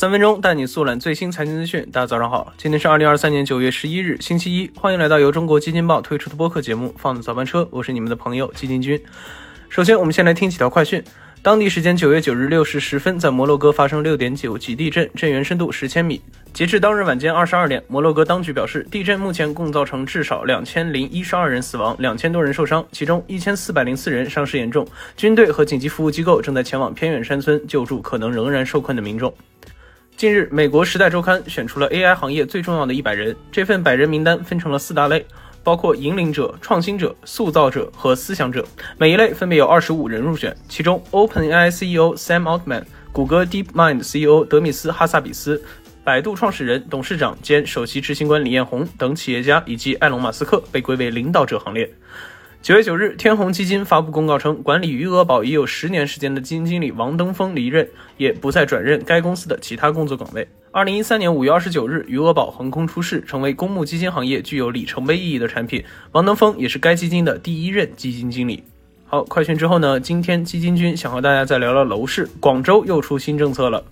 三分钟带你速览最新财经资讯。大家早上好，今天是二零二三年九月十一日，星期一。欢迎来到由中国基金报推出的播客节目《放的早班车》，我是你们的朋友基金君。首先，我们先来听几条快讯。当地时间九月九日六时十分，在摩洛哥发生六点九级地震，震源深度十千米。截至当日晚间二十二点，摩洛哥当局表示，地震目前共造成至少两千零一十二人死亡，两千多人受伤，其中一千四百零四人伤势严重。军队和紧急服务机构正在前往偏远山村救助可能仍然受困的民众。近日，美国《时代周刊》选出了 AI 行业最重要的一百人，这份百人名单分成了四大类。包括引领者、创新者、塑造者和思想者，每一类分别有二十五人入选。其中，OpenAI CEO Sam Altman、谷歌 DeepMind CEO 德米斯·哈萨比斯、百度创始人、董事长兼首席执行官李彦宏等企业家以及埃隆·马斯克被归为领导者行列。九月九日，天弘基金发布公告称，管理余额宝已有十年时间的基金经理王登峰离任，也不再转任该公司的其他工作岗位。二零一三年五月二十九日，余额宝横空出世，成为公募基金行业具有里程碑意义的产品。王登峰也是该基金的第一任基金经理。好，快讯之后呢？今天基金君想和大家再聊聊楼市，广州又出新政策了。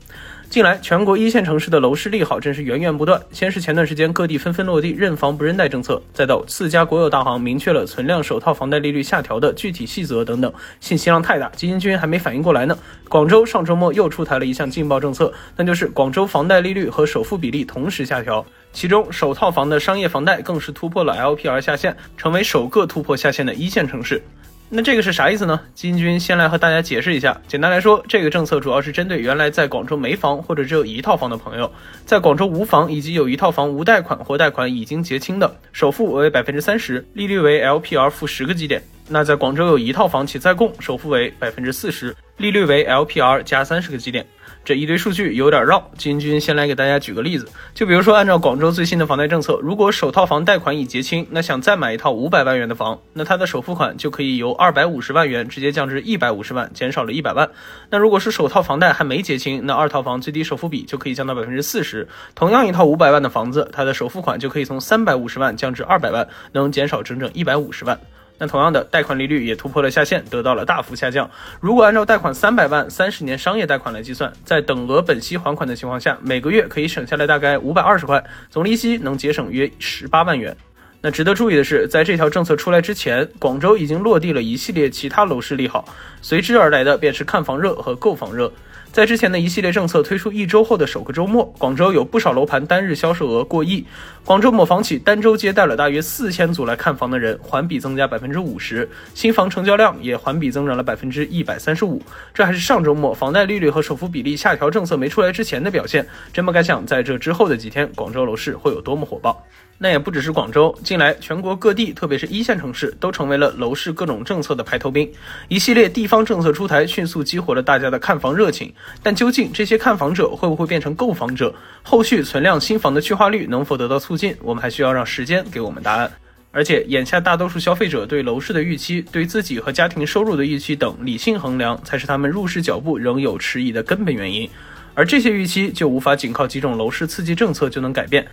近来，全国一线城市的楼市利好真是源源不断。先是前段时间各地纷纷落地认房不认贷政策，再到四家国有大行明确了存量首套房贷利率下调的具体细则等等，信息量太大，基金君还没反应过来呢。广州上周末又出台了一项劲爆政策，那就是广州房贷利率和首付比例同时下调，其中首套房的商业房贷更是突破了 LPR 下限，成为首个突破下限的一线城市。那这个是啥意思呢？金军先来和大家解释一下。简单来说，这个政策主要是针对原来在广州没房或者只有一套房的朋友，在广州无房以及有一套房无贷款或贷款已经结清的，首付为百分之三十，利率为 LPR 负十个基点。那在广州有一套房且在供，首付为百分之四十，利率为 LPR 加三十个基点。这一堆数据有点绕，金军先来给大家举个例子，就比如说按照广州最新的房贷政策，如果首套房贷款已结清，那想再买一套五百万元的房，那他的首付款就可以由二百五十万元直接降至一百五十万，减少了一百万。那如果是首套房贷还没结清，那二套房最低首付比就可以降到百分之四十。同样一套五百万的房子，它的首付款就可以从三百五十万降至二百万，能减少整整一百五十万。那同样的贷款利率也突破了下限，得到了大幅下降。如果按照贷款三百万、三十年商业贷款来计算，在等额本息还款的情况下，每个月可以省下来大概五百二十块，总利息能节省约十八万元。那值得注意的是，在这条政策出来之前，广州已经落地了一系列其他楼市利好，随之而来的便是看房热和购房热。在之前的一系列政策推出一周后的首个周末，广州有不少楼盘单日销售额过亿。广州某房企单周接待了大约四千组来看房的人，环比增加百分之五十，新房成交量也环比增长了百分之一百三十五。这还是上周末房贷利率和首付比例下调政策没出来之前的表现。真不敢想，在这之后的几天，广州楼市会有多么火爆。那也不只是广州，近来全国各地，特别是一线城市，都成为了楼市各种政策的排头兵。一系列地方政策出台，迅速激活了大家的看房热情。但究竟这些看房者会不会变成购房者？后续存量新房的去化率能否得到促进？我们还需要让时间给我们答案。而且，眼下大多数消费者对楼市的预期、对自己和家庭收入的预期等理性衡量，才是他们入市脚步仍有迟疑的根本原因。而这些预期就无法仅靠几种楼市刺激政策就能改变。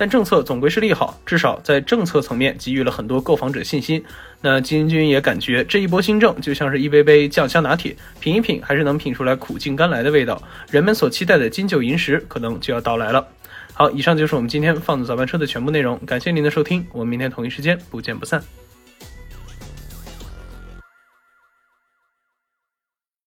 但政策总归是利好，至少在政策层面给予了很多购房者信心。那金军也感觉这一波新政就像是一杯杯酱香拿铁，品一品还是能品出来苦尽甘来的味道。人们所期待的金九银十可能就要到来了。好，以上就是我们今天放的早班车的全部内容，感谢您的收听，我们明天同一时间不见不散。